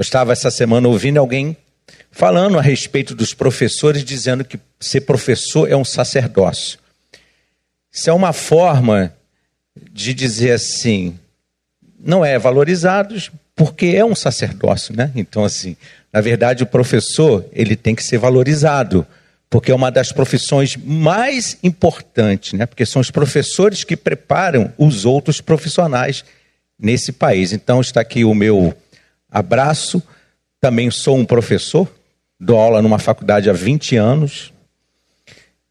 Eu estava essa semana ouvindo alguém falando a respeito dos professores, dizendo que ser professor é um sacerdócio. Isso é uma forma de dizer assim, não é valorizados porque é um sacerdócio, né? Então assim, na verdade o professor, ele tem que ser valorizado, porque é uma das profissões mais importantes, né? Porque são os professores que preparam os outros profissionais nesse país. Então está aqui o meu abraço. Também sou um professor, dou aula numa faculdade há 20 anos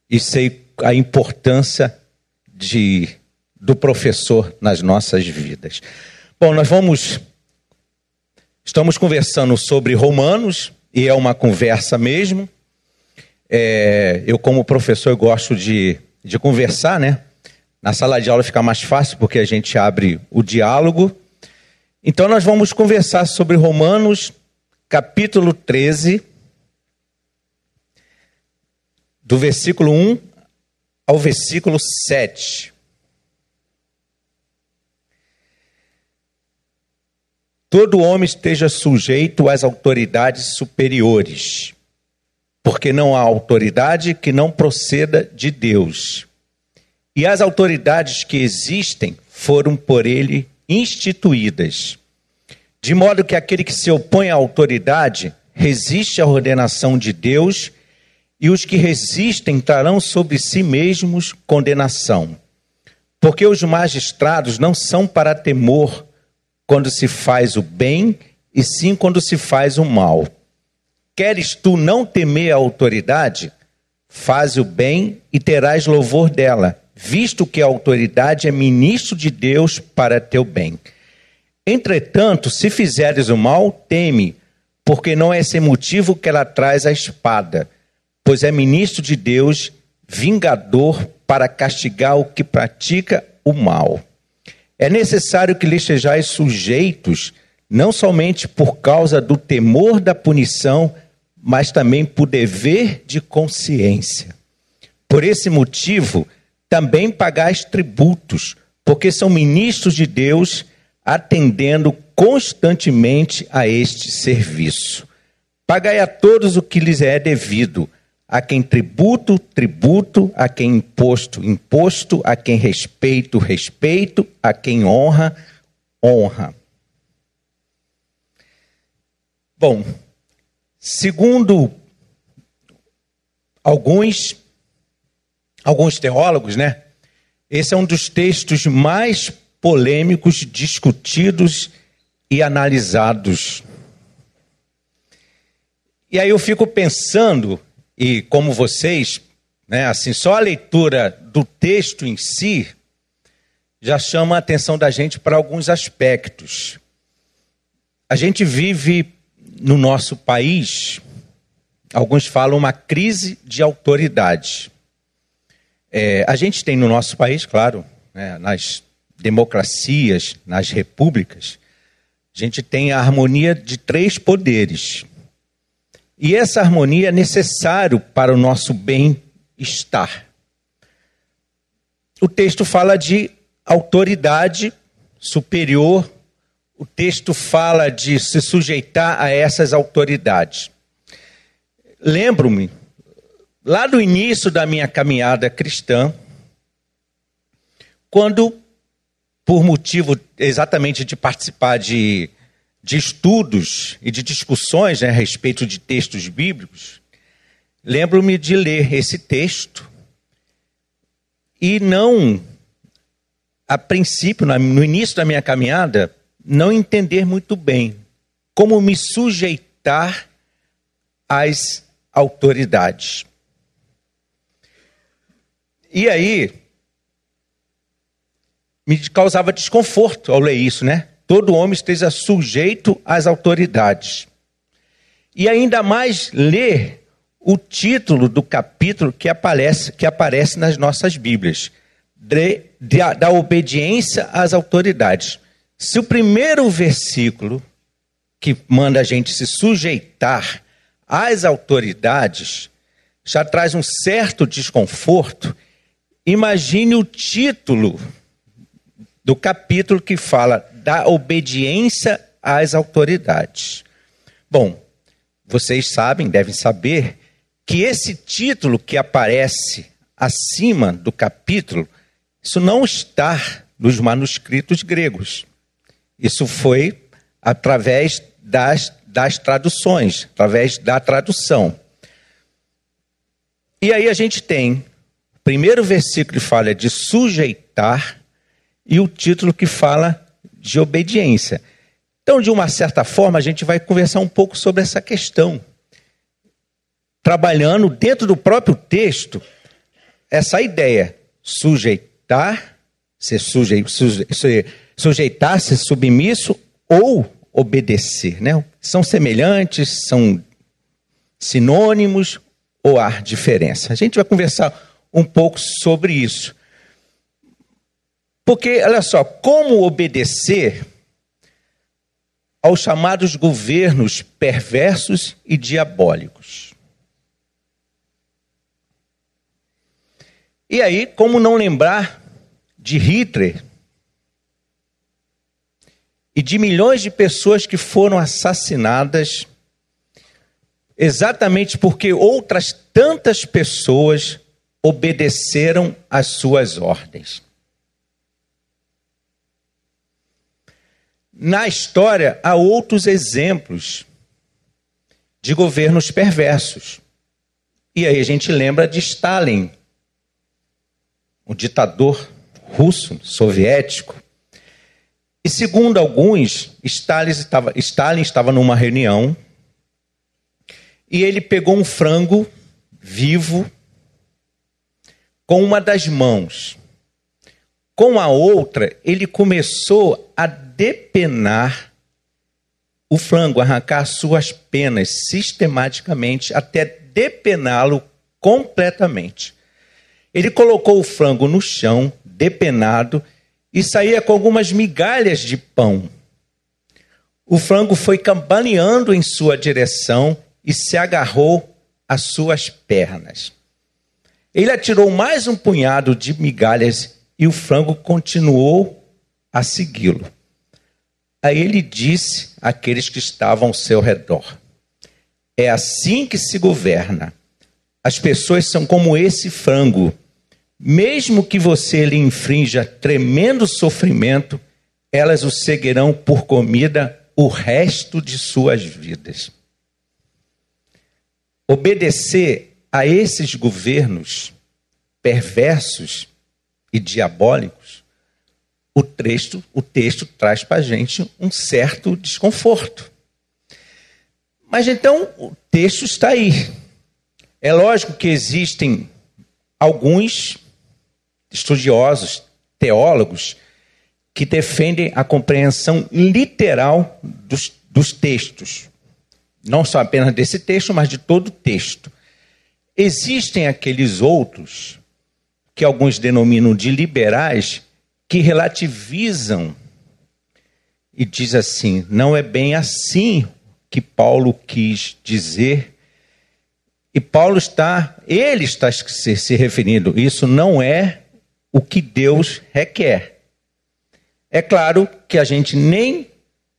e sei a importância de do professor nas nossas vidas. Bom, nós vamos estamos conversando sobre Romanos e é uma conversa mesmo. É, eu como professor gosto de, de conversar, né? Na sala de aula fica mais fácil porque a gente abre o diálogo. Então nós vamos conversar sobre Romanos, capítulo 13, do versículo 1 ao versículo 7. Todo homem esteja sujeito às autoridades superiores, porque não há autoridade que não proceda de Deus. E as autoridades que existem foram por ele instituídas. De modo que aquele que se opõe à autoridade resiste à ordenação de Deus, e os que resistem trarão sobre si mesmos condenação. Porque os magistrados não são para temor quando se faz o bem, e sim quando se faz o mal. Queres tu não temer a autoridade? Faz o bem e terás louvor dela, visto que a autoridade é ministro de Deus para teu bem. Entretanto, se fizeres o mal, teme, porque não é sem motivo que ela traz a espada, pois é ministro de Deus, vingador para castigar o que pratica o mal. É necessário que lhe sejais sujeitos, não somente por causa do temor da punição, mas também por dever de consciência. Por esse motivo, também pagais tributos, porque são ministros de Deus, atendendo constantemente a este serviço. Pagai a todos o que lhes é devido, a quem tributo, tributo, a quem imposto, imposto, a quem respeito, respeito, a quem honra, honra. Bom, segundo alguns alguns teólogos, né? Esse é um dos textos mais polêmicos, discutidos e analisados. E aí eu fico pensando, e como vocês, né, assim, só a leitura do texto em si já chama a atenção da gente para alguns aspectos. A gente vive no nosso país, alguns falam uma crise de autoridade. É, a gente tem no nosso país, claro, né, nas democracias, nas repúblicas, a gente tem a harmonia de três poderes. E essa harmonia é necessário para o nosso bem-estar. O texto fala de autoridade superior, o texto fala de se sujeitar a essas autoridades. Lembro-me lá do início da minha caminhada cristã, quando, por motivo exatamente de participar de, de estudos e de discussões né, a respeito de textos bíblicos, lembro-me de ler esse texto e não, a princípio, no início da minha caminhada, não entender muito bem como me sujeitar às autoridades. E aí, me causava desconforto ao ler isso, né? Todo homem esteja sujeito às autoridades. E ainda mais ler o título do capítulo que aparece, que aparece nas nossas Bíblias, de, de, da obediência às autoridades. Se o primeiro versículo, que manda a gente se sujeitar às autoridades, já traz um certo desconforto, Imagine o título do capítulo que fala da obediência às autoridades. Bom, vocês sabem, devem saber, que esse título que aparece acima do capítulo, isso não está nos manuscritos gregos. Isso foi através das, das traduções, através da tradução. E aí a gente tem primeiro versículo fala de sujeitar e o título que fala de obediência. Então, de uma certa forma, a gente vai conversar um pouco sobre essa questão. Trabalhando dentro do próprio texto, essa ideia, sujeitar, ser, suje, suje, sujeitar, ser submisso ou obedecer. Né? São semelhantes, são sinônimos ou há diferença? A gente vai conversar um pouco sobre isso. Porque, olha só, como obedecer aos chamados governos perversos e diabólicos? E aí, como não lembrar de Hitler e de milhões de pessoas que foram assassinadas exatamente porque outras tantas pessoas obedeceram às suas ordens. Na história há outros exemplos de governos perversos. E aí a gente lembra de Stalin, o ditador russo, soviético. E segundo alguns, Stalin estava, Stalin estava numa reunião e ele pegou um frango vivo com uma das mãos. Com a outra, ele começou a depenar o frango, arrancar suas penas sistematicamente até depená-lo completamente. Ele colocou o frango no chão, depenado, e saía com algumas migalhas de pão. O frango foi campaneando em sua direção e se agarrou às suas pernas. Ele atirou mais um punhado de migalhas e o frango continuou a segui-lo. Aí ele disse àqueles que estavam ao seu redor: É assim que se governa. As pessoas são como esse frango. Mesmo que você lhe infrinja tremendo sofrimento, elas o seguirão por comida o resto de suas vidas. Obedecer a esses governos perversos e diabólicos, o texto, o texto traz para a gente um certo desconforto. Mas então o texto está aí. É lógico que existem alguns estudiosos, teólogos, que defendem a compreensão literal dos, dos textos não só apenas desse texto, mas de todo o texto. Existem aqueles outros, que alguns denominam de liberais, que relativizam e diz assim: não é bem assim que Paulo quis dizer. E Paulo está, ele está se, se referindo, isso não é o que Deus requer. É claro que a gente nem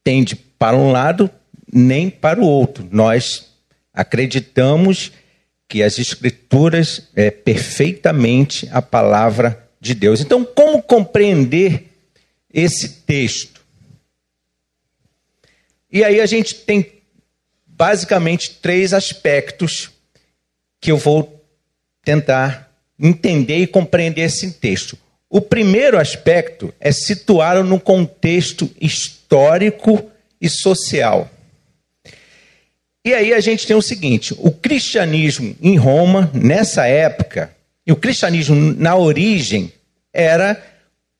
tende para um lado nem para o outro. Nós acreditamos que as Escrituras é perfeitamente a palavra de Deus. Então, como compreender esse texto? E aí a gente tem basicamente três aspectos que eu vou tentar entender e compreender esse texto. O primeiro aspecto é situá-lo no contexto histórico e social. E aí a gente tem o seguinte: o cristianismo em Roma, nessa época, e o cristianismo na origem era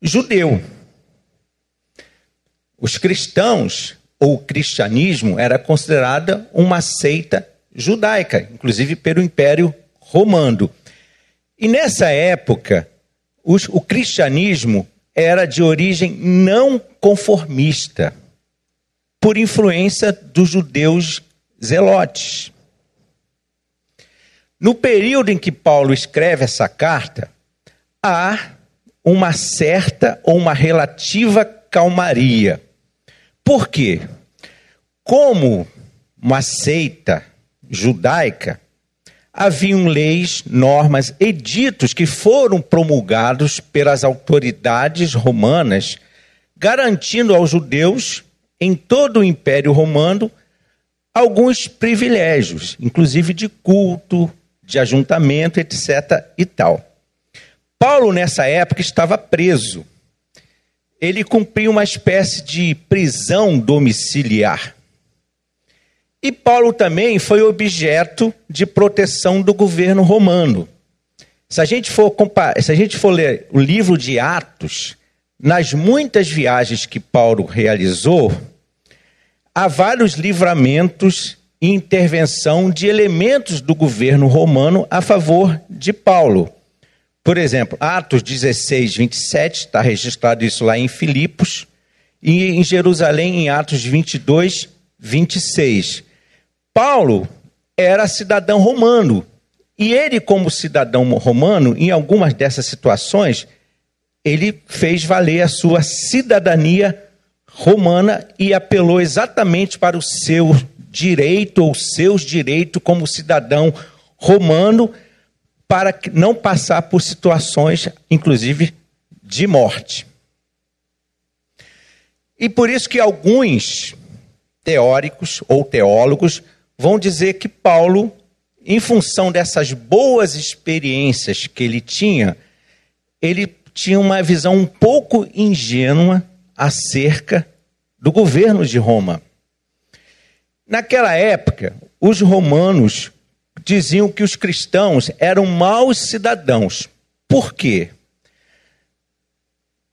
judeu. Os cristãos, ou o cristianismo, era considerada uma seita judaica, inclusive pelo Império Romano. E nessa época, os, o cristianismo era de origem não conformista, por influência dos judeus zelotes. No período em que Paulo escreve essa carta, há uma certa ou uma relativa calmaria. Por quê? Como uma seita judaica, haviam leis, normas, editos que foram promulgados pelas autoridades romanas, garantindo aos judeus, em todo o Império Romano, alguns privilégios, inclusive de culto, de ajuntamento, etc. e tal. Paulo, nessa época, estava preso. Ele cumpriu uma espécie de prisão domiciliar. E Paulo também foi objeto de proteção do governo romano. Se a gente for, se a gente for ler o livro de Atos, nas muitas viagens que Paulo realizou, há vários livramentos e intervenção de elementos do governo romano a favor de Paulo. Por exemplo, Atos 16, 27, está registrado isso lá em Filipos, e em Jerusalém, em Atos 22, 26. Paulo era cidadão romano. E ele, como cidadão romano, em algumas dessas situações, ele fez valer a sua cidadania romana e apelou exatamente para o seu direito ou seus direitos como cidadão romano para não passar por situações, inclusive, de morte. E por isso que alguns teóricos ou teólogos vão dizer que Paulo, em função dessas boas experiências que ele tinha, ele tinha uma visão um pouco ingênua acerca do governo de Roma. Naquela época, os romanos diziam que os cristãos eram maus cidadãos. Por quê?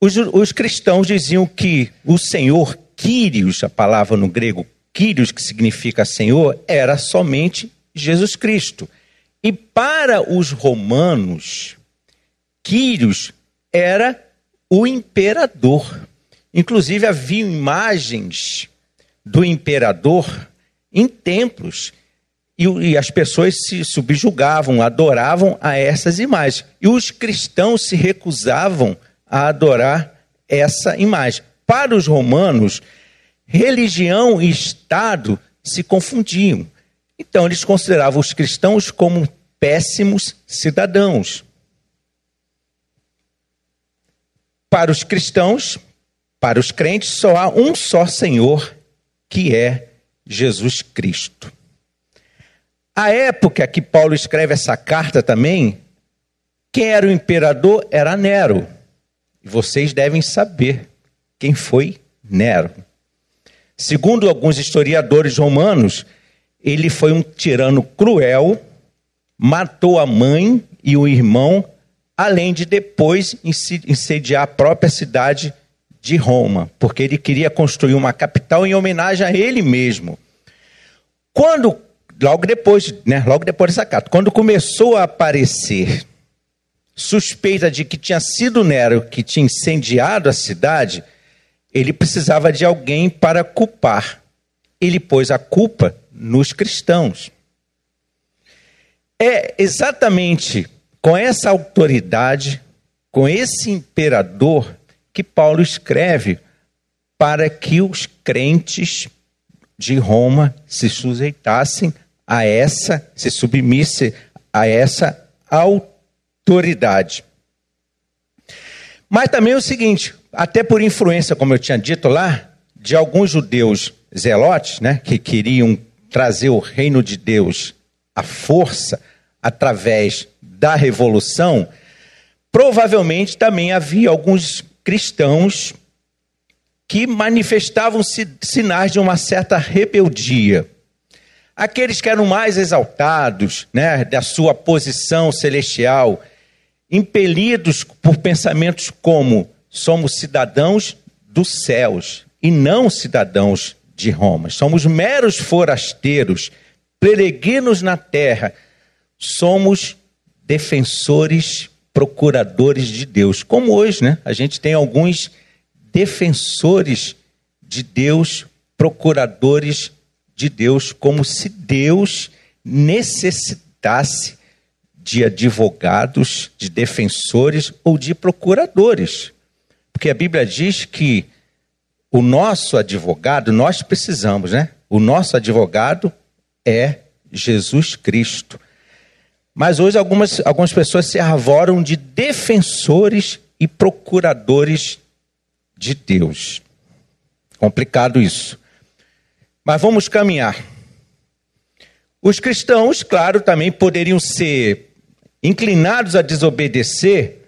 Os, os cristãos diziam que o Senhor, Quírios, a palavra no grego Quírios, que significa Senhor, era somente Jesus Cristo. E para os romanos, Quírios era o imperador. Inclusive havia imagens do imperador em templos. E, e, as pessoas se subjugavam, adoravam a essas imagens. E os cristãos se recusavam a adorar essa imagem. Para os romanos, religião e Estado se confundiam. Então, eles consideravam os cristãos como péssimos cidadãos. Para os cristãos, para os crentes, só há um só Senhor, que é Jesus Cristo. A época que Paulo escreve essa carta também, quem era o imperador era Nero. E vocês devem saber quem foi Nero. Segundo alguns historiadores romanos, ele foi um tirano cruel, matou a mãe e o irmão, além de depois incendiar a própria cidade de Roma, porque ele queria construir uma capital em homenagem a ele mesmo. Quando, logo depois, né, logo depois dessa carta, quando começou a aparecer suspeita de que tinha sido Nero que tinha incendiado a cidade, ele precisava de alguém para culpar. Ele pôs a culpa nos cristãos. É exatamente com essa autoridade, com esse imperador, que Paulo escreve para que os crentes de Roma se sujeitassem a essa, se submissem a essa autoridade. Mas também é o seguinte, até por influência, como eu tinha dito lá, de alguns judeus zelotes, né, que queriam trazer o reino de Deus à força através da revolução, provavelmente também havia alguns cristãos que manifestavam sinais de uma certa rebeldia. Aqueles que eram mais exaltados, né, da sua posição celestial, impelidos por pensamentos como somos cidadãos dos céus e não cidadãos de Roma. Somos meros forasteiros, peregrinos na terra. Somos defensores, procuradores de Deus. Como hoje, né? A gente tem alguns defensores de Deus, procuradores de Deus, como se Deus necessitasse de advogados, de defensores ou de procuradores. Porque a Bíblia diz que o nosso advogado, nós precisamos, né? O nosso advogado é Jesus Cristo. Mas hoje algumas, algumas pessoas se arvoram de defensores e procuradores de Deus. Complicado isso. Mas vamos caminhar. Os cristãos, claro, também poderiam ser inclinados a desobedecer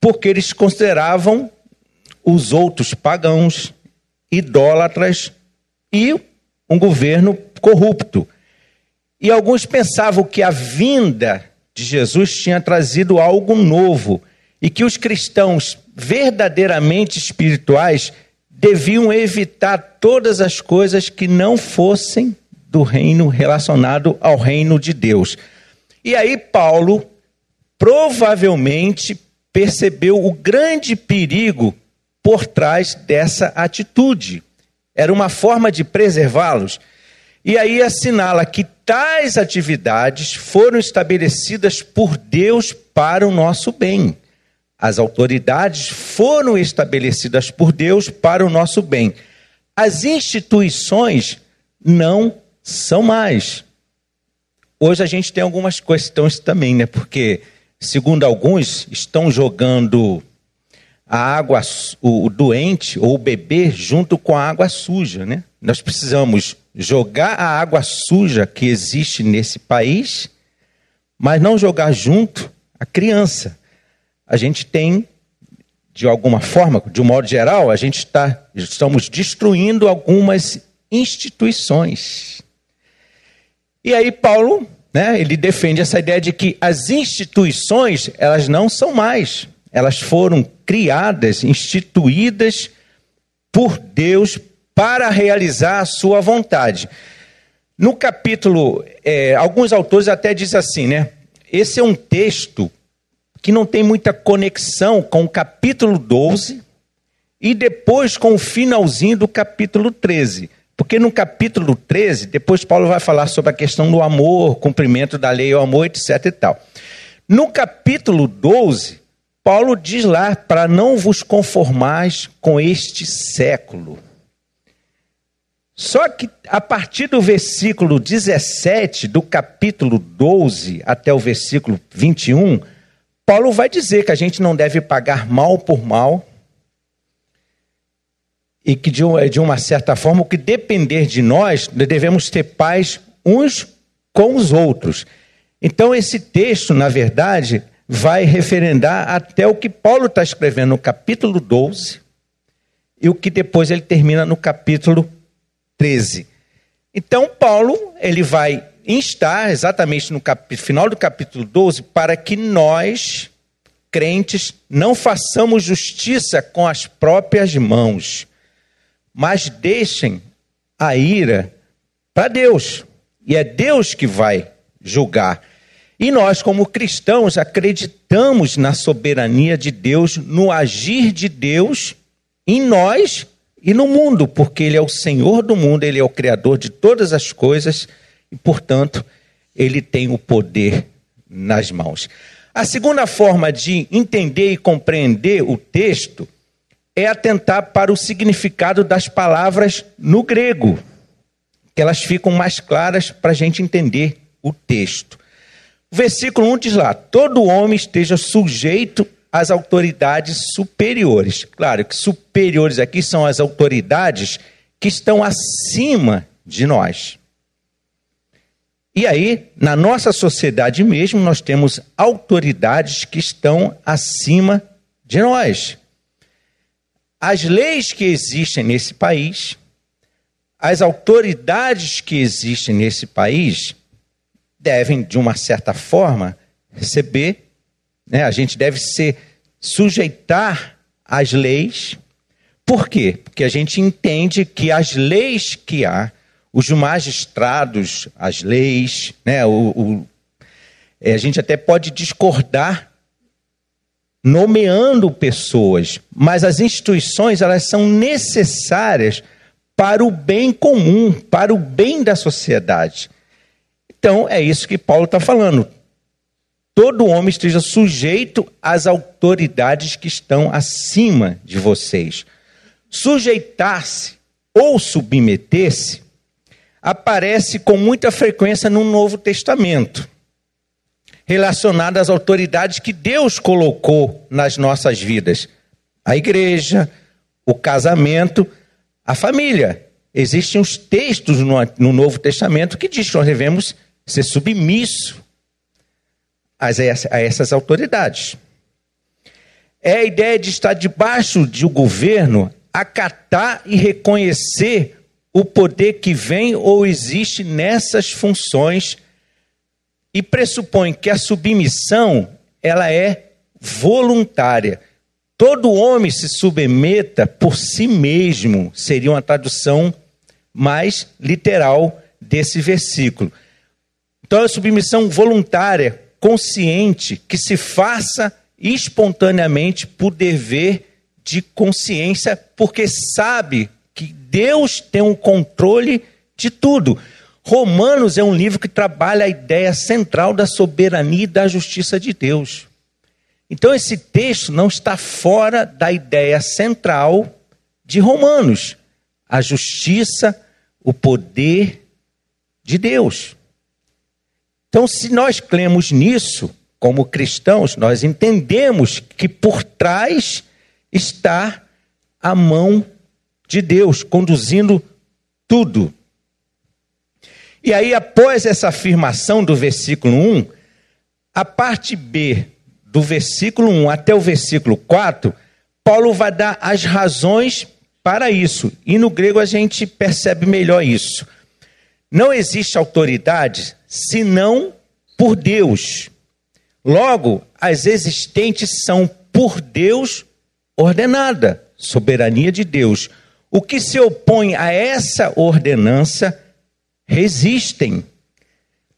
porque eles consideravam os outros pagãos, idólatras e um governo corrupto. E alguns pensavam que a vinda de Jesus tinha trazido algo novo e que os cristãos verdadeiramente espirituais deviam evitar todas as coisas que não fossem do reino relacionado ao reino de Deus. E aí Paulo provavelmente percebeu o grande perigo por trás dessa atitude. Era uma forma de preservá-los. E aí assinala que tais atividades foram estabelecidas por Deus para o nosso bem. As autoridades foram estabelecidas por Deus para o nosso bem. As instituições não são mais. Hoje a gente tem algumas questões também, né? Porque, segundo alguns, estão jogando a água, o, doente ou o bebê junto com a água suja, né? Nós precisamos jogar a água suja que existe nesse país, mas não jogar junto a criança a gente tem, de alguma forma, de um modo geral, a gente está, estamos destruindo algumas instituições. E aí Paulo, né, ele defende essa ideia de que as instituições, elas não são mais, elas foram criadas, instituídas por Deus para realizar a sua vontade. No capítulo, é, alguns autores até dizem assim, né? Esse é um texto que não tem muita conexão com o capítulo 12 e depois com o finalzinho do capítulo 13. Porque no capítulo 13, depois Paulo vai falar sobre a questão do amor, cumprimento da lei, o amor, etc e tal. No capítulo 12, Paulo diz lá para não vos conformais com este século. Só que a partir do versículo 17 do capítulo 12 até o versículo 21, Paulo vai dizer que a gente não deve pagar mal por mal e que, de uma certa forma, o que depender de nós, devemos ter paz uns com os outros. Então, esse texto, na verdade, vai referendar até o que Paulo está escrevendo no capítulo 12 e o que depois ele termina no capítulo 13. Então, Paulo, ele vai instar exatamente no final do capítulo 12 para que nós, crentes, não façamos justiça com as próprias mãos, mas deixem a ira para Deus. E é Deus que vai julgar. E nós, como cristãos, acreditamos na soberania de Deus, no agir de Deus em nós e no mundo, porque Ele é o Senhor do mundo, Ele é o Criador de todas as coisas e, portanto, ele tem o poder nas mãos. A segunda forma de entender e compreender o texto é atentar para o significado das palavras no grego, que elas ficam mais claras para a gente entender o texto. O versículo 1 diz lá: todo homem esteja sujeito às autoridades superiores. Claro que superiores aqui são as autoridades que estão acima de nós. E aí, na nossa sociedade mesmo, nós temos autoridades que estão acima de nós. As leis que existem nesse país, as autoridades que existem nesse país, devem, de uma certa forma, receber, né? a gente deve se sujeitar às leis. Por quê? Porque a gente entende que as leis que há os magistrados, as leis, né, o, o é, a gente até pode discordar nomeando pessoas, mas as instituições elas são necessárias para o bem comum, para o bem da sociedade. Então é isso que Paulo está falando. Todo homem esteja sujeito às autoridades que estão acima de vocês. Sujeitar-se ou submeter-se aparece com muita frequência no Novo Testamento, relacionada às autoridades que Deus colocou nas nossas vidas: a igreja, o casamento, a família. Existem os textos no, no Novo Testamento que diz que nós devemos ser submissos a, a essas autoridades. É a ideia de estar debaixo de um governo, acatar e reconhecer o poder que vem ou existe nessas funções e pressupõe que a submissão ela é voluntária. Todo homem se submeta por si mesmo, seria uma tradução mais literal desse versículo. Então, a submissão voluntária, consciente, que se faça espontaneamente por dever de consciência, porque sabe que Deus tem um controle de tudo. Romanos é um livro que trabalha a ideia central da soberania e da justiça de Deus. Então, esse texto não está fora da ideia central de Romanos: a justiça, o poder de Deus. Então, se nós cremos nisso, como cristãos, nós entendemos que por trás está a mão de Deus conduzindo tudo. E aí, após essa afirmação do versículo 1, a parte B do versículo 1 até o versículo 4, Paulo vai dar as razões para isso. E no grego a gente percebe melhor isso. Não existe autoridade senão por Deus. Logo, as existentes são por Deus ordenada, soberania de Deus. O que se opõe a essa ordenança resistem.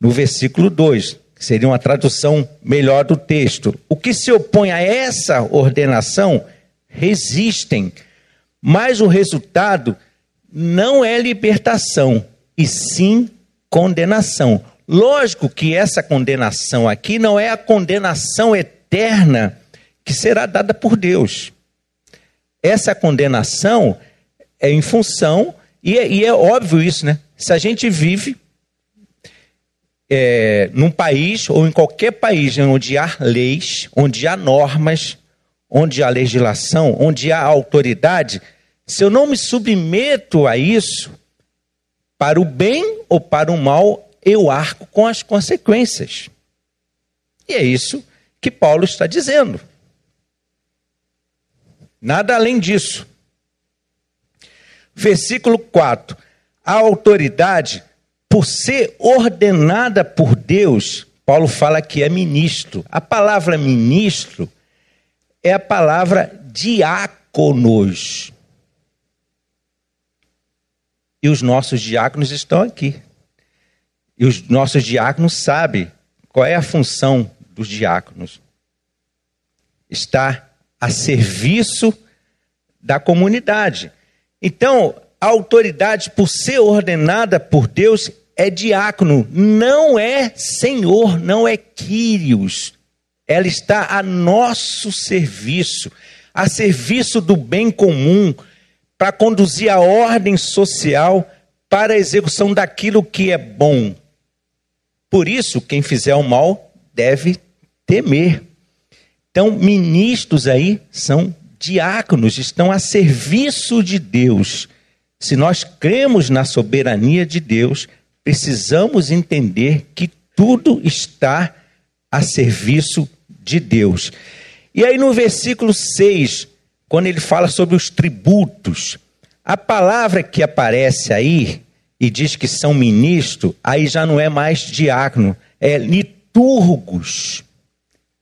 No versículo 2, que seria uma tradução melhor do texto. O que se opõe a essa ordenação resistem. Mas o resultado não é libertação, e sim condenação. Lógico que essa condenação aqui não é a condenação eterna que será dada por Deus. Essa condenação é em função, e é, e é óbvio isso, né? Se a gente vive é, num país ou em qualquer país onde há leis, onde há normas, onde há legislação, onde há autoridade, se eu não me submeto a isso, para o bem ou para o mal, eu arco com as consequências. E é isso que Paulo está dizendo. Nada além disso. Versículo 4. A autoridade, por ser ordenada por Deus, Paulo fala que é ministro. A palavra ministro é a palavra diáconos. E os nossos diáconos estão aqui. E os nossos diáconos sabem qual é a função dos diáconos. Está a serviço da comunidade. Então, a autoridade, por ser ordenada por Deus, é diácono, não é senhor, não é Quírios. Ela está a nosso serviço, a serviço do bem comum, para conduzir a ordem social para a execução daquilo que é bom, por isso, quem fizer o mal deve temer. Então, ministros aí são diáconos, estão a serviço de Deus. Se nós cremos na soberania de Deus, precisamos entender que tudo está a serviço de Deus. E aí no versículo 6, quando ele fala sobre os tributos, a palavra que aparece aí e diz que são ministro, aí já não é mais diácono, é liturgos,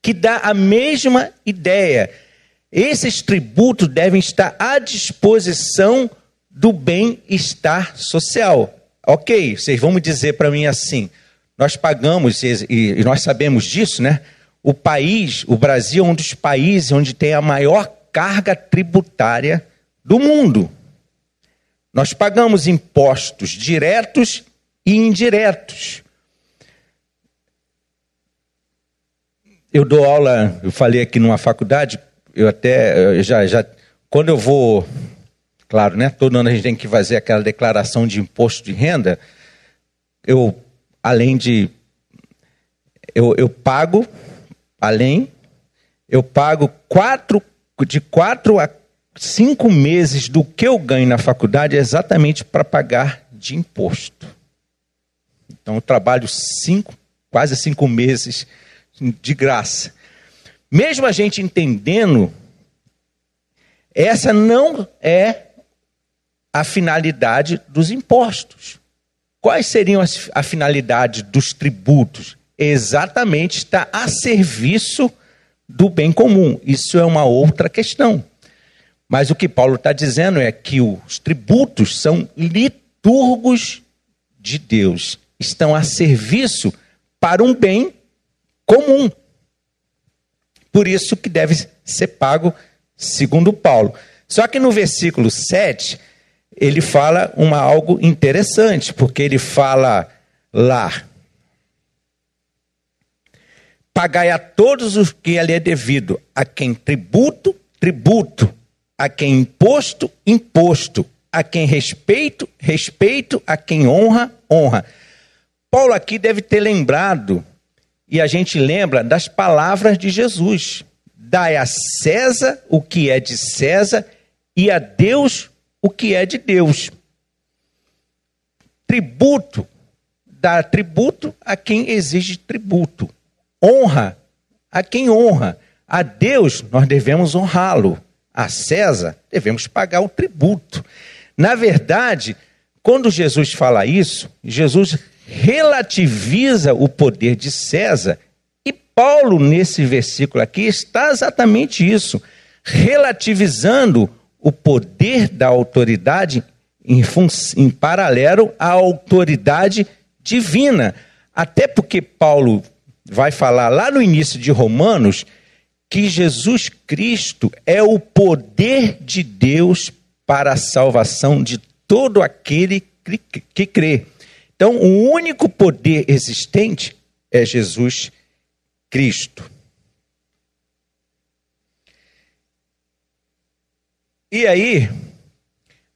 que dá a mesma ideia. Esses tributos devem estar à disposição do bem-estar social. Ok, vocês vão me dizer para mim assim: nós pagamos, e nós sabemos disso, né? O país, o Brasil, é um dos países onde tem a maior carga tributária do mundo. Nós pagamos impostos diretos e indiretos. Eu dou aula, eu falei aqui numa faculdade, eu até eu já, já quando eu vou, claro, né? Todo ano a gente tem que fazer aquela declaração de imposto de renda. eu além de eu, eu pago além eu pago quatro de quatro a cinco meses do que eu ganho na faculdade exatamente para pagar de imposto. Então eu trabalho cinco, quase cinco meses de graça. Mesmo a gente entendendo, essa não é a finalidade dos impostos. Quais seriam as, a finalidade dos tributos? Exatamente está a serviço do bem comum. Isso é uma outra questão. Mas o que Paulo está dizendo é que os tributos são liturgos de Deus, estão a serviço para um bem comum. Por isso que deve ser pago, segundo Paulo. Só que no versículo 7, ele fala uma algo interessante, porque ele fala lá: Pagai a todos os que lhe é devido, a quem tributo, tributo, a quem imposto, imposto, a quem respeito, respeito, a quem honra, honra. Paulo aqui deve ter lembrado, e a gente lembra das palavras de Jesus: Dai a César o que é de César e a Deus o que é de Deus. Tributo, dá tributo a quem exige tributo. Honra a quem honra. A Deus nós devemos honrá-lo. A César devemos pagar o tributo. Na verdade, quando Jesus fala isso, Jesus relativiza o poder de César. E Paulo, nesse versículo aqui, está exatamente isso, relativizando o poder da autoridade em, em paralelo à autoridade divina. Até porque Paulo vai falar lá no início de Romanos que Jesus Cristo é o poder de Deus para a salvação de todo aquele que, crê. Então, o único poder existente é Jesus Cristo. E aí,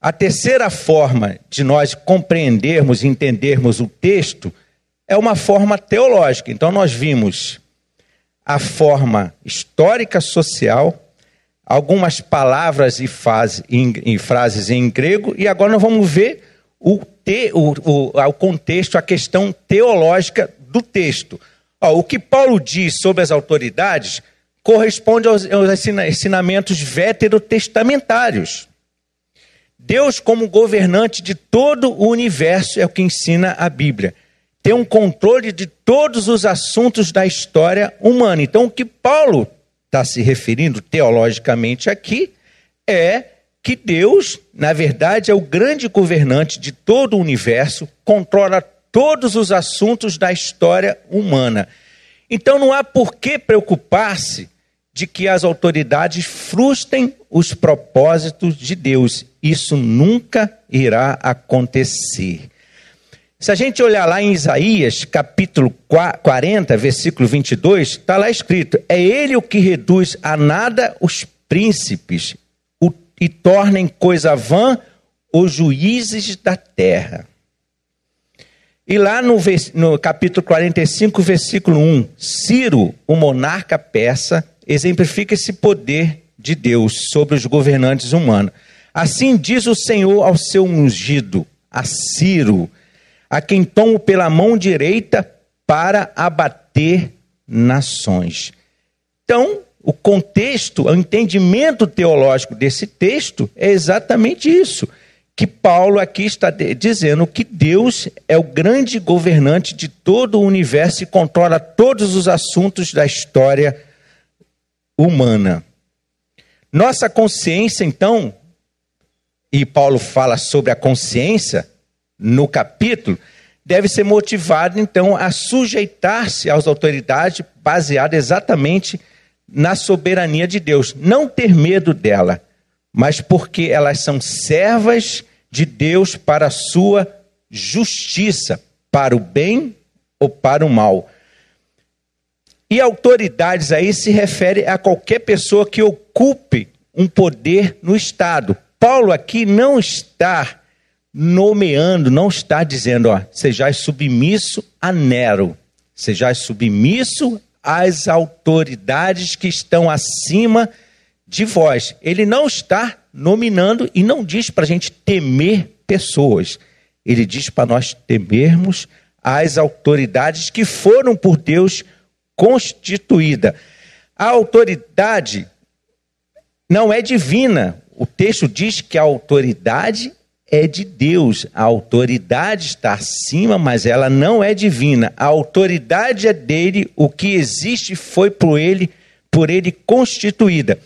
a terceira forma de nós compreendermos e entendermos o texto é uma forma teológica. Então, nós vimos a forma histórica social, algumas palavras e, em, em frases em grego, e agora nós vamos ver o, te, o, o, o contexto, a questão teológica do texto. Ó, o que Paulo diz sobre as autoridades corresponde aos, aos ensinamentos veterotestamentários. Deus, como governante de todo o universo, é o que ensina a Bíblia. Tem um controle de todos os assuntos da história humana. Então, o que Paulo está se referindo teologicamente aqui é que Deus, na verdade, é o grande governante de todo o universo, controla todos os assuntos da história humana. Então não há por que preocupar-se de que as autoridades frustrem os propósitos de Deus. Isso nunca irá acontecer. Se a gente olhar lá em Isaías, capítulo 40, versículo 22, está lá escrito: É ele o que reduz a nada os príncipes e torna em coisa vã os juízes da terra. E lá no, no capítulo 45, versículo 1, Ciro, o monarca persa, exemplifica esse poder de Deus sobre os governantes humanos. Assim diz o Senhor ao seu ungido, a Ciro, a quem tomo pela mão direita para abater nações. Então, o contexto, o entendimento teológico desse texto é exatamente isso. Que Paulo aqui está dizendo que Deus é o grande governante de todo o universo e controla todos os assuntos da história humana. Nossa consciência, então, e Paulo fala sobre a consciência no capítulo, deve ser motivada, então, a sujeitar-se às autoridades baseada exatamente na soberania de Deus. Não ter medo dela, mas porque elas são servas de Deus para a sua justiça, para o bem ou para o mal. E autoridades aí se refere a qualquer pessoa que ocupe um poder no Estado. Paulo aqui não está nomeando, não está dizendo, ó, sejais submisso a Nero, sejais submisso às autoridades que estão acima de vós. Ele não está nominando e não diz para a gente temer pessoas. Ele diz para nós temermos as autoridades que foram por Deus constituída. A autoridade não é divina. O texto diz que a autoridade é de Deus. A autoridade está acima, mas ela não é divina. A autoridade é dele, o que existe foi por ele, por ele constituída.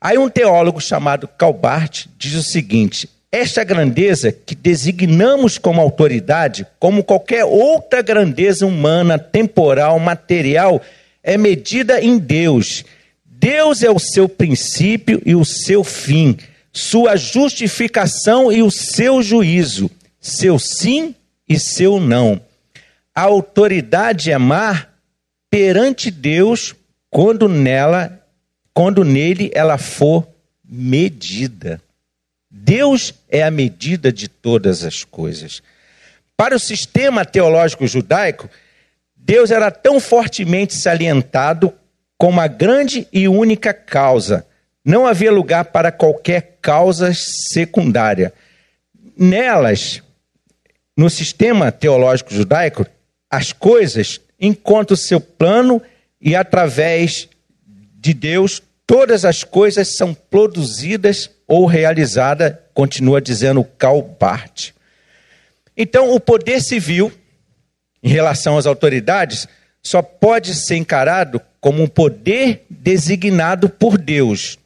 Aí um teólogo chamado Calbart diz o seguinte: esta grandeza que designamos como autoridade, como qualquer outra grandeza humana, temporal, material, é medida em Deus. Deus é o seu princípio e o seu fim, sua justificação e o seu juízo, seu sim e seu não. A autoridade é mar perante Deus quando nela, quando nele ela for medida. Deus é a medida de todas as coisas. Para o sistema teológico judaico, Deus era tão fortemente salientado como a grande e única causa. Não havia lugar para qualquer causa secundária. Nelas, no sistema teológico judaico, as coisas encontram seu plano e através de Deus todas as coisas são produzidas ou realizadas, continua dizendo Calbart. Então, o poder civil em relação às autoridades só pode ser encarado como um poder designado por Deus.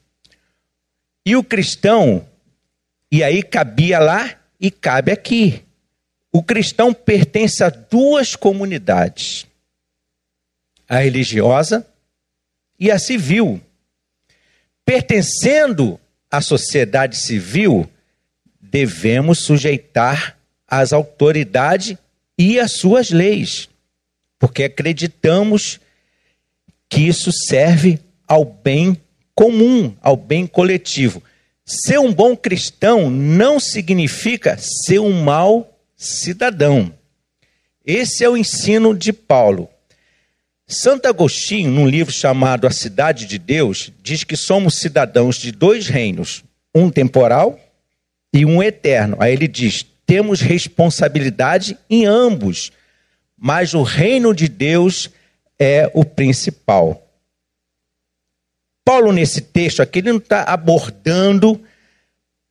E o cristão, e aí cabia lá e cabe aqui. O cristão pertence a duas comunidades: a religiosa e a civil. Pertencendo à sociedade civil, devemos sujeitar às autoridades e as suas leis, porque acreditamos que isso serve ao bem comum, ao bem coletivo. Ser um bom cristão não significa ser um mau cidadão. Esse é o ensino de Paulo. Santo Agostinho, num livro chamado A Cidade de Deus, diz que somos cidadãos de dois reinos, um temporal e um eterno. Aí ele diz: temos responsabilidade em ambos, mas o reino de Deus é o principal. Paulo, nesse texto aqui, ele não está abordando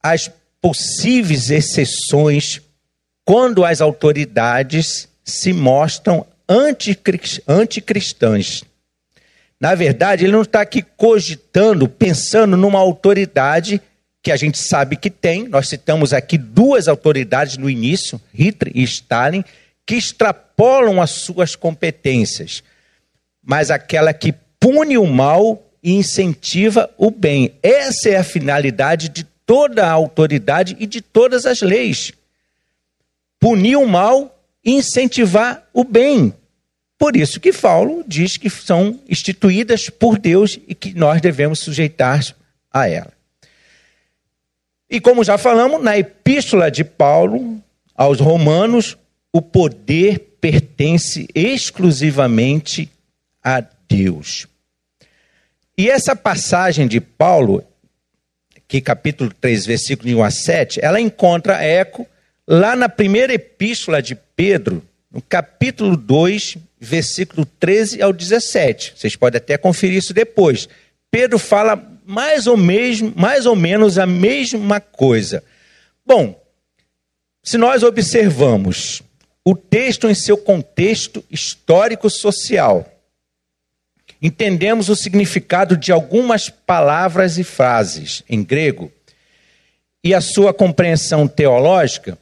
as possíveis exceções quando as autoridades se mostram anticristãs. Na verdade, ele não está aqui cogitando, pensando numa autoridade que a gente sabe que tem. Nós citamos aqui duas autoridades no início, Hitler e Stalin, que extrapolam as suas competências, mas aquela que pune o mal e incentiva o bem. Essa é a finalidade de toda a autoridade e de todas as leis. Punir o mal e incentivar o bem. Por isso que Paulo diz que são instituídas por Deus e que nós devemos sujeitar a ela. E como já falamos, na epístola de Paulo aos Romanos, o poder pertence exclusivamente a Deus. E essa passagem de Paulo, que capítulo 3, versículo de 1 a 7, ela encontra eco lá na primeira epístola de Pedro, no capítulo 2, versículo 13 ao 17. Vocês podem até conferir isso depois. Pedro fala mais ou, mesmo, mais ou menos a mesma coisa. Bom, se nós observamos o texto em seu contexto histórico-social, entendemos o significado de algumas palavras e frases em grego e a sua compreensão teológica,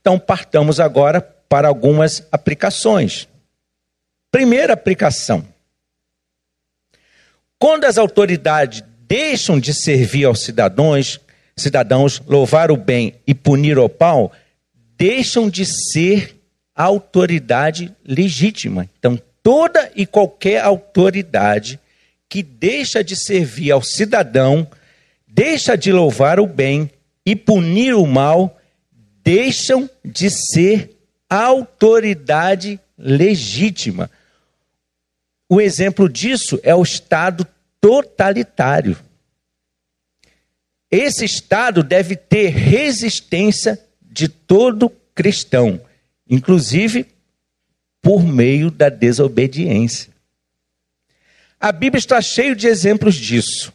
então partamos agora para algumas aplicações. Primeira aplicação. Quando as autoridades deixam de servir aos cidadãos, cidadãos, louvar o bem e punir o mal, deixam de ser autoridade legítima. Então, toda e qualquer autoridade que deixa de servir ao cidadão, deixa de louvar o bem e punir o mal, deixam de ser autoridade legítima. O exemplo disso é o Estado totalitário. Esse Estado deve ter resistência de todo cristão, inclusive por meio da desobediência. A Bíblia está cheia de exemplos disso.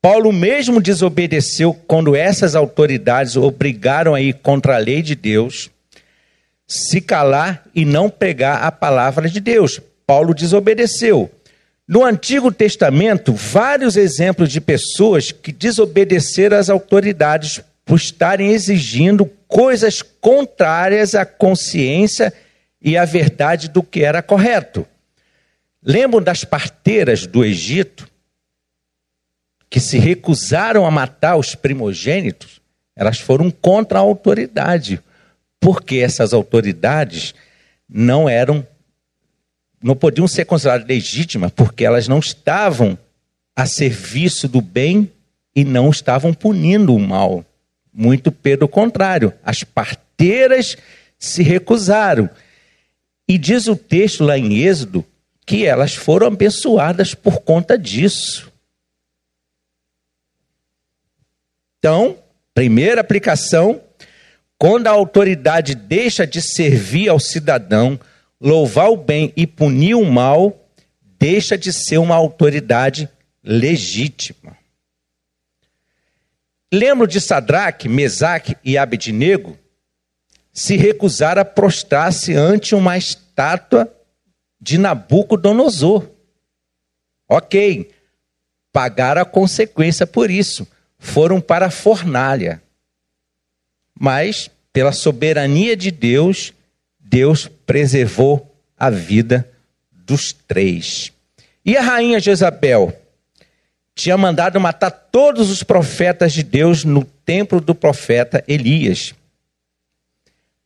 Paulo mesmo desobedeceu quando essas autoridades obrigaram a ir contra a lei de Deus, se calar e não pregar a palavra de Deus. Paulo desobedeceu. No Antigo Testamento, vários exemplos de pessoas que desobedeceram às autoridades por estarem exigindo coisas contrárias à consciência e à verdade do que era correto. Lembram das parteiras do Egito que se recusaram a matar os primogênitos? Elas foram contra a autoridade, porque essas autoridades não eram não podiam ser consideradas legítimas porque elas não estavam a serviço do bem e não estavam punindo o mal. Muito pelo contrário, as parteiras se recusaram. E diz o texto lá em Êxodo que elas foram abençoadas por conta disso. Então, primeira aplicação, quando a autoridade deixa de servir ao cidadão, louvar o bem e punir o mal, deixa de ser uma autoridade legítima. Lembro de Sadraque, Mesaque e Abednego se recusaram a prostrar-se ante uma estátua de Nabucodonosor. Ok, pagaram a consequência por isso, foram para a fornalha. Mas, pela soberania de Deus, Deus preservou a vida dos três. E a rainha Jezabel tinha mandado matar todos os profetas de Deus no templo do profeta Elias.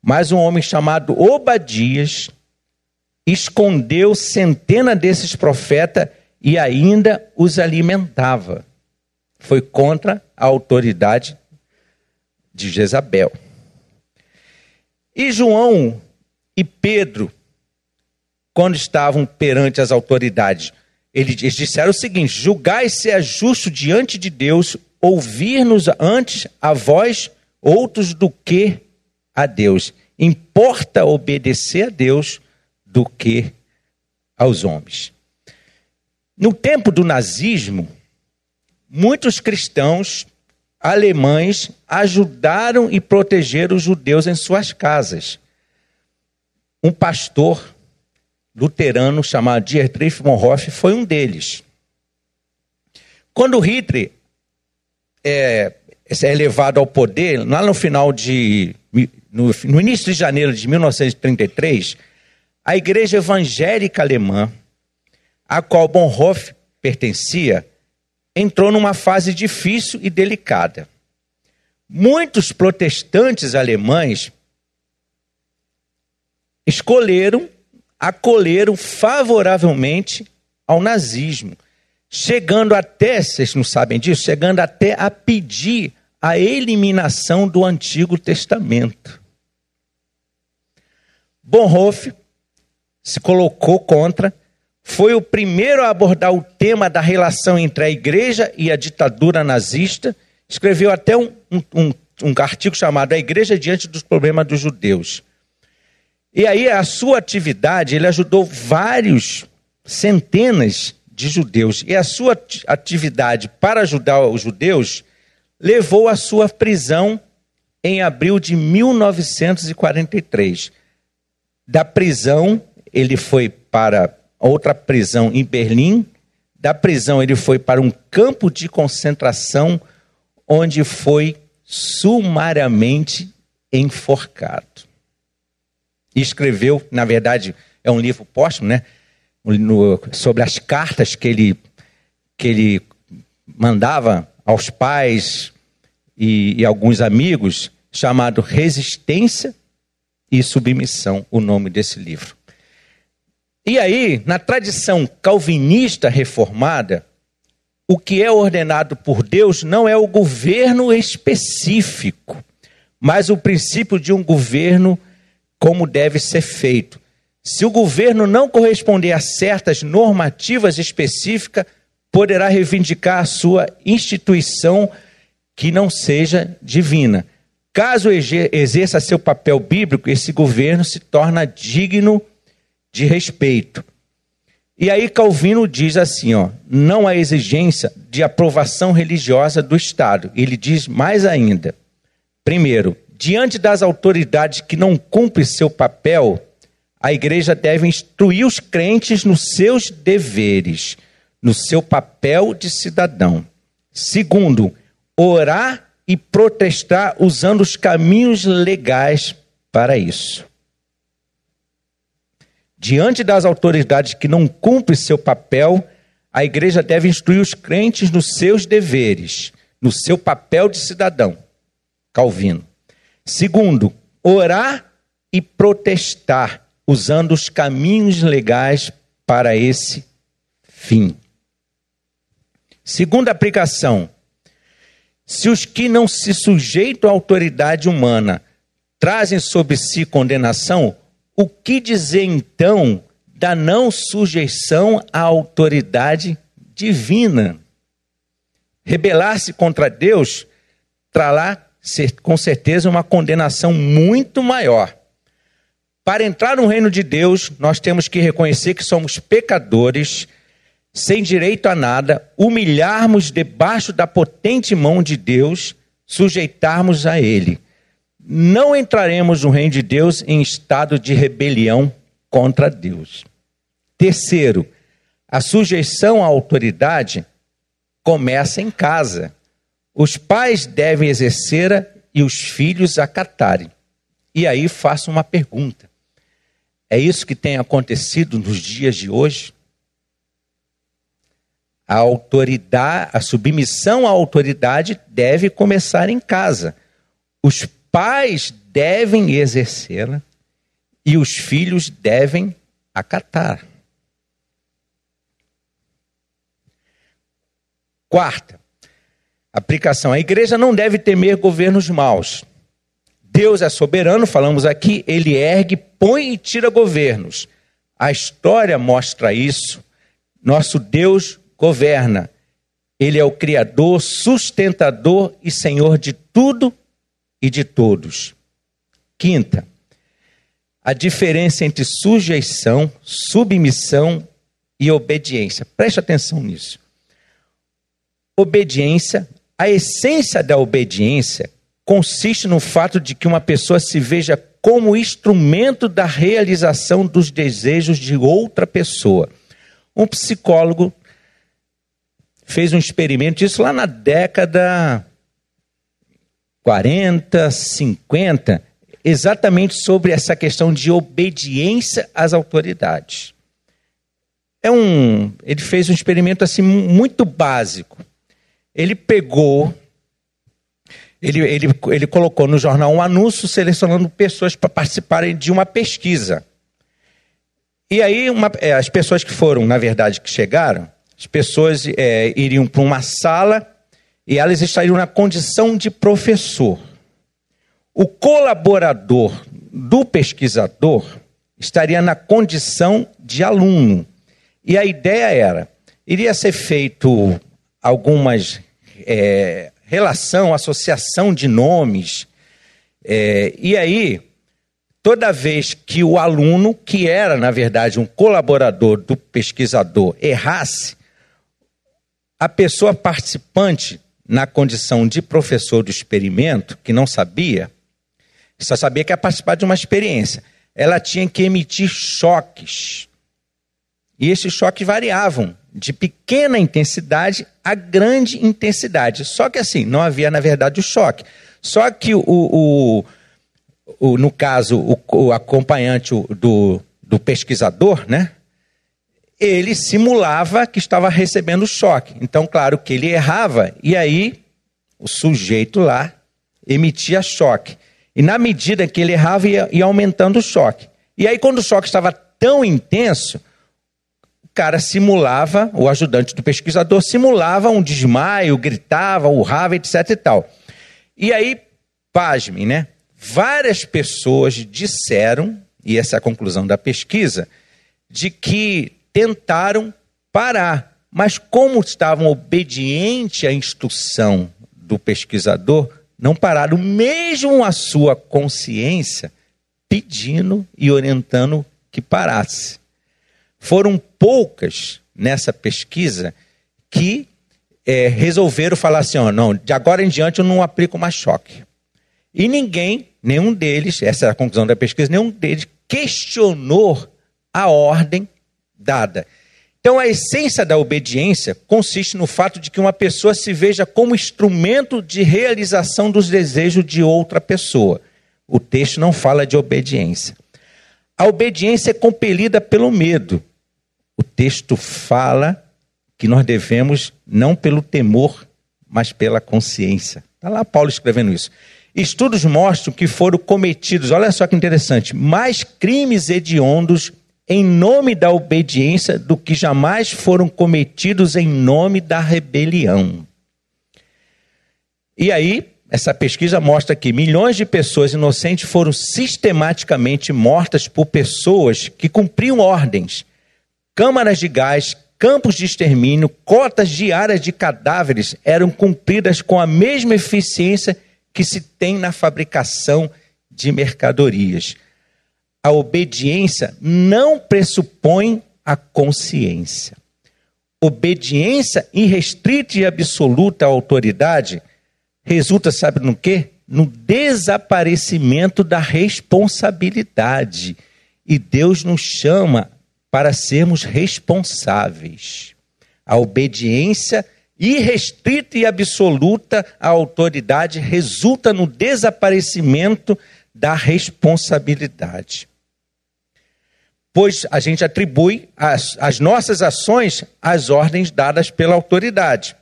Mas um homem chamado Obadias escondeu centenas desses profetas e ainda os alimentava. Foi contra a autoridade de Jezabel. E João e Pedro, quando estavam perante as autoridades, eles disseram o seguinte: julgai se é justo diante de Deus ouvir-nos antes a vós outros do que a Deus. Importa obedecer a Deus do que aos homens. No tempo do nazismo, muitos cristãos alemães ajudaram e protegeram os judeus em suas casas um pastor luterano chamado Dietrich Bonhoeffer foi um deles. Quando Hitler é, é levado ao poder, lá no final de. No, no início de janeiro de 1933, a igreja evangélica alemã, a qual Bonhoeffer pertencia, entrou numa fase difícil e delicada. Muitos protestantes alemães escolheram, acolheram favoravelmente ao nazismo, chegando até, vocês não sabem disso, chegando até a pedir a eliminação do Antigo Testamento. Bonhoeffer se colocou contra, foi o primeiro a abordar o tema da relação entre a igreja e a ditadura nazista, escreveu até um, um, um artigo chamado A Igreja Diante dos Problemas dos Judeus. E aí, a sua atividade, ele ajudou vários, centenas de judeus. E a sua atividade para ajudar os judeus levou à sua prisão em abril de 1943. Da prisão, ele foi para outra prisão em Berlim. Da prisão, ele foi para um campo de concentração, onde foi sumariamente enforcado escreveu, na verdade, é um livro póstumo, né? No, sobre as cartas que ele, que ele mandava aos pais e, e alguns amigos, chamado Resistência e Submissão, o nome desse livro. E aí, na tradição calvinista reformada, o que é ordenado por Deus não é o governo específico, mas o princípio de um governo como deve ser feito. Se o governo não corresponder a certas normativas específicas, poderá reivindicar a sua instituição que não seja divina. Caso exerça seu papel bíblico, esse governo se torna digno de respeito. E aí Calvino diz assim, ó, não há exigência de aprovação religiosa do Estado. Ele diz mais ainda. Primeiro, diante das autoridades que não cumprem seu papel, a igreja deve instruir os crentes nos seus deveres, no seu papel de cidadão. Segundo, orar e protestar usando os caminhos legais para isso. Diante das autoridades que não cumprem seu papel, a igreja deve instruir os crentes nos seus deveres, no seu papel de cidadão. Calvino. Segundo, orar e protestar, usando os caminhos legais para esse fim. Segunda aplicação: se os que não se sujeitam à autoridade humana trazem sobre si condenação, o que dizer então da não sujeição à autoridade divina? Rebelar-se contra Deus trará com certeza uma condenação muito maior. Para entrar no reino de Deus, nós temos que reconhecer que somos pecadores, sem direito a nada, humilharmos debaixo da potente mão de Deus, sujeitarmos a Ele não entraremos no reino de Deus em estado de rebelião contra Deus. Terceiro, a sujeição à autoridade começa em casa. Os pais devem exercê-la e os filhos acatarem. E aí faço uma pergunta: é isso que tem acontecido nos dias de hoje? A autoridade, a submissão à autoridade deve começar em casa. Os pais devem exercê-la e os filhos devem acatar. Quarta, aplicação: a igreja não deve temer governos maus. Deus é soberano, falamos aqui, ele ergue, põe e tira governos. A história mostra isso. Nosso Deus governa. Ele é o Criador, sustentador e Senhor de tudo e de todos. Quinta, a diferença entre sujeição, submissão e obediência. Preste atenção nisso. Obediência, a essência da obediência consiste no fato de que uma pessoa se veja como instrumento da realização dos desejos de outra pessoa. Um psicólogo fez um experimento disso lá na década 40, 50, exatamente sobre essa questão de obediência às autoridades. É um, ele fez um experimento assim muito básico. Ele pegou, ele, ele, ele colocou no jornal um anúncio selecionando pessoas para participarem de uma pesquisa. E aí uma, é, as pessoas que foram, na verdade, que chegaram, as pessoas é, iriam para uma sala e elas estariam na condição de professor. O colaborador do pesquisador estaria na condição de aluno. E a ideia era: iria ser feito algumas é, relação, associação de nomes, é, e aí, toda vez que o aluno, que era na verdade um colaborador do pesquisador, errasse, a pessoa participante na condição de professor do experimento, que não sabia, só sabia que ia participar de uma experiência, ela tinha que emitir choques. E esses choques variavam de pequena intensidade a grande intensidade. Só que assim, não havia, na verdade, o choque. Só que o, o, o no caso, o, o acompanhante do, do pesquisador, né? Ele simulava que estava recebendo choque. Então, claro que ele errava, e aí o sujeito lá emitia choque. E na medida que ele errava, ia, ia aumentando o choque. E aí, quando o choque estava tão intenso, o cara simulava, o ajudante do pesquisador simulava um desmaio, gritava, urrava, etc e tal. E aí, pasmem, né? Várias pessoas disseram, e essa é a conclusão da pesquisa, de que tentaram parar, mas como estavam obedientes à instrução do pesquisador, não pararam, mesmo a sua consciência pedindo e orientando que parasse. Foram poucas nessa pesquisa que é, resolveram falar assim: ó, não, de agora em diante eu não aplico mais choque. E ninguém, nenhum deles, essa é a conclusão da pesquisa, nenhum deles questionou a ordem dada. Então, a essência da obediência consiste no fato de que uma pessoa se veja como instrumento de realização dos desejos de outra pessoa. O texto não fala de obediência. A obediência é compelida pelo medo. O texto fala que nós devemos não pelo temor, mas pela consciência. Está lá Paulo escrevendo isso. Estudos mostram que foram cometidos, olha só que interessante, mais crimes hediondos em nome da obediência do que jamais foram cometidos em nome da rebelião. E aí, essa pesquisa mostra que milhões de pessoas inocentes foram sistematicamente mortas por pessoas que cumpriam ordens. Câmaras de gás, campos de extermínio, cotas diárias de cadáveres eram cumpridas com a mesma eficiência que se tem na fabricação de mercadorias a obediência não pressupõe a consciência. Obediência irrestrita e absoluta à autoridade resulta, sabe no quê? No desaparecimento da responsabilidade. E Deus nos chama para sermos responsáveis. A obediência irrestrita e absoluta à autoridade resulta no desaparecimento da responsabilidade pois a gente atribui as, as nossas ações às ordens dadas pela autoridade.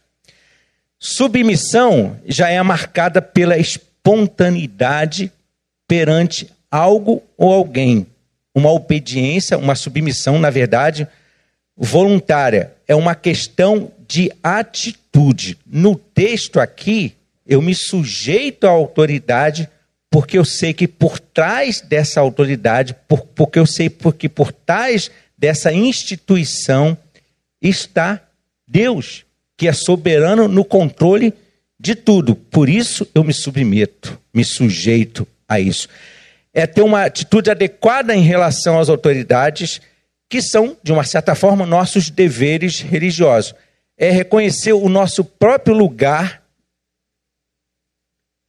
Submissão já é marcada pela espontaneidade perante algo ou alguém. Uma obediência, uma submissão, na verdade, voluntária. É uma questão de atitude. No texto aqui, eu me sujeito à autoridade porque eu sei que por trás dessa autoridade, por, porque eu sei porque por trás dessa instituição está Deus, que é soberano no controle de tudo. Por isso eu me submeto, me sujeito a isso. É ter uma atitude adequada em relação às autoridades, que são, de uma certa forma, nossos deveres religiosos. É reconhecer o nosso próprio lugar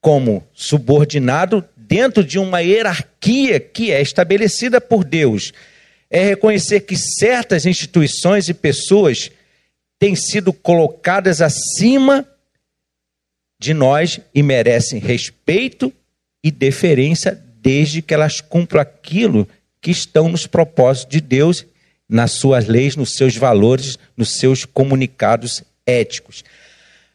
como subordinado dentro de uma hierarquia que é estabelecida por Deus. É reconhecer que certas instituições e pessoas têm sido colocadas acima de nós e merecem respeito e deferência desde que elas cumpram aquilo que estão nos propósitos de Deus, nas suas leis, nos seus valores, nos seus comunicados éticos.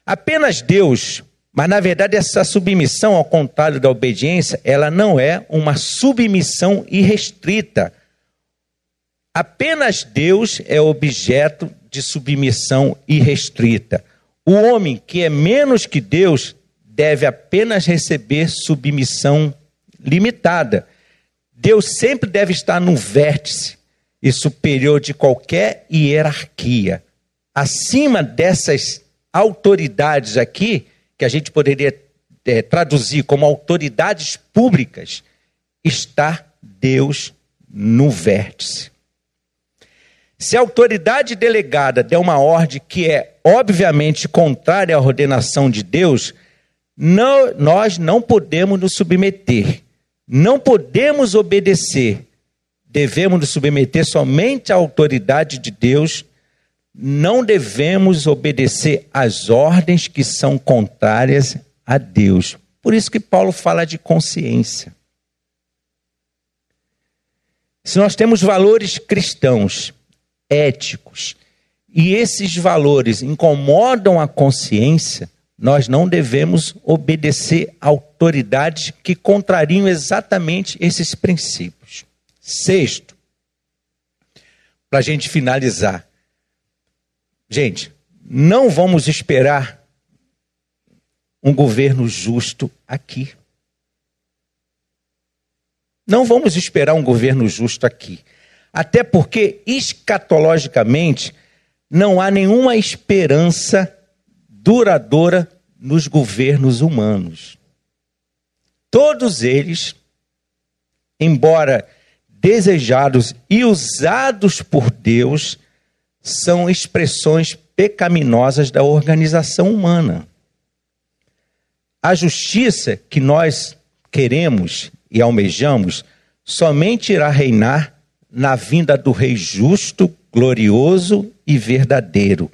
Apenas Deus mas, na verdade, essa submissão, ao contrário da obediência, ela não é uma submissão irrestrita. Apenas Deus é objeto de submissão irrestrita. O homem que é menos que Deus deve apenas receber submissão limitada. Deus sempre deve estar no vértice e superior de qualquer hierarquia. Acima dessas autoridades aqui, que a gente poderia é, traduzir como autoridades públicas, está Deus no vértice. Se a autoridade delegada der uma ordem que é obviamente contrária à ordenação de Deus, não, nós não podemos nos submeter, não podemos obedecer, devemos nos submeter somente à autoridade de Deus não devemos obedecer às ordens que são contrárias a Deus. Por isso que Paulo fala de consciência. Se nós temos valores cristãos, éticos, e esses valores incomodam a consciência, nós não devemos obedecer autoridades que contrariam exatamente esses princípios. Sexto, para a gente finalizar, Gente, não vamos esperar um governo justo aqui. Não vamos esperar um governo justo aqui. Até porque, escatologicamente, não há nenhuma esperança duradoura nos governos humanos. Todos eles, embora desejados e usados por Deus, são expressões pecaminosas da organização humana. A justiça que nós queremos e almejamos somente irá reinar na vinda do Rei justo, glorioso e verdadeiro.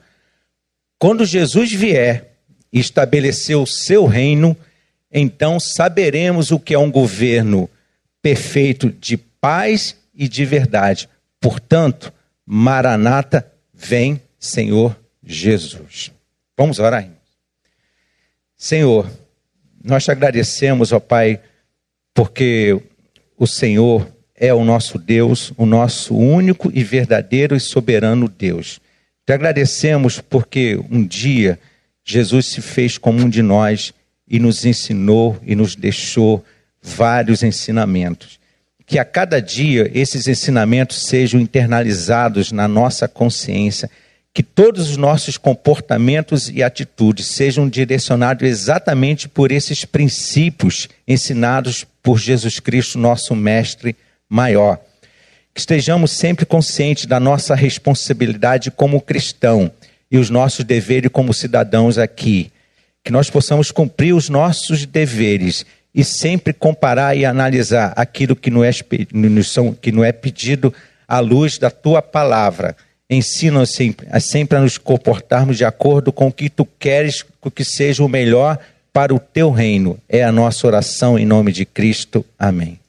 Quando Jesus vier e estabelecer o seu reino, então saberemos o que é um governo perfeito de paz e de verdade. Portanto, Maranata, vem, Senhor Jesus. Vamos orar, irmãos. Senhor, nós te agradecemos, ó Pai, porque o Senhor é o nosso Deus, o nosso único e verdadeiro e soberano Deus. Te agradecemos porque um dia Jesus se fez como um de nós e nos ensinou e nos deixou vários ensinamentos. Que a cada dia esses ensinamentos sejam internalizados na nossa consciência, que todos os nossos comportamentos e atitudes sejam direcionados exatamente por esses princípios ensinados por Jesus Cristo, nosso Mestre maior. Que estejamos sempre conscientes da nossa responsabilidade como cristão e os nossos deveres como cidadãos aqui que nós possamos cumprir os nossos deveres e sempre comparar e analisar aquilo que não é, que não é pedido à luz da tua palavra. Ensina-nos sempre, sempre a nos comportarmos de acordo com o que tu queres que seja o melhor para o teu reino. É a nossa oração em nome de Cristo. Amém.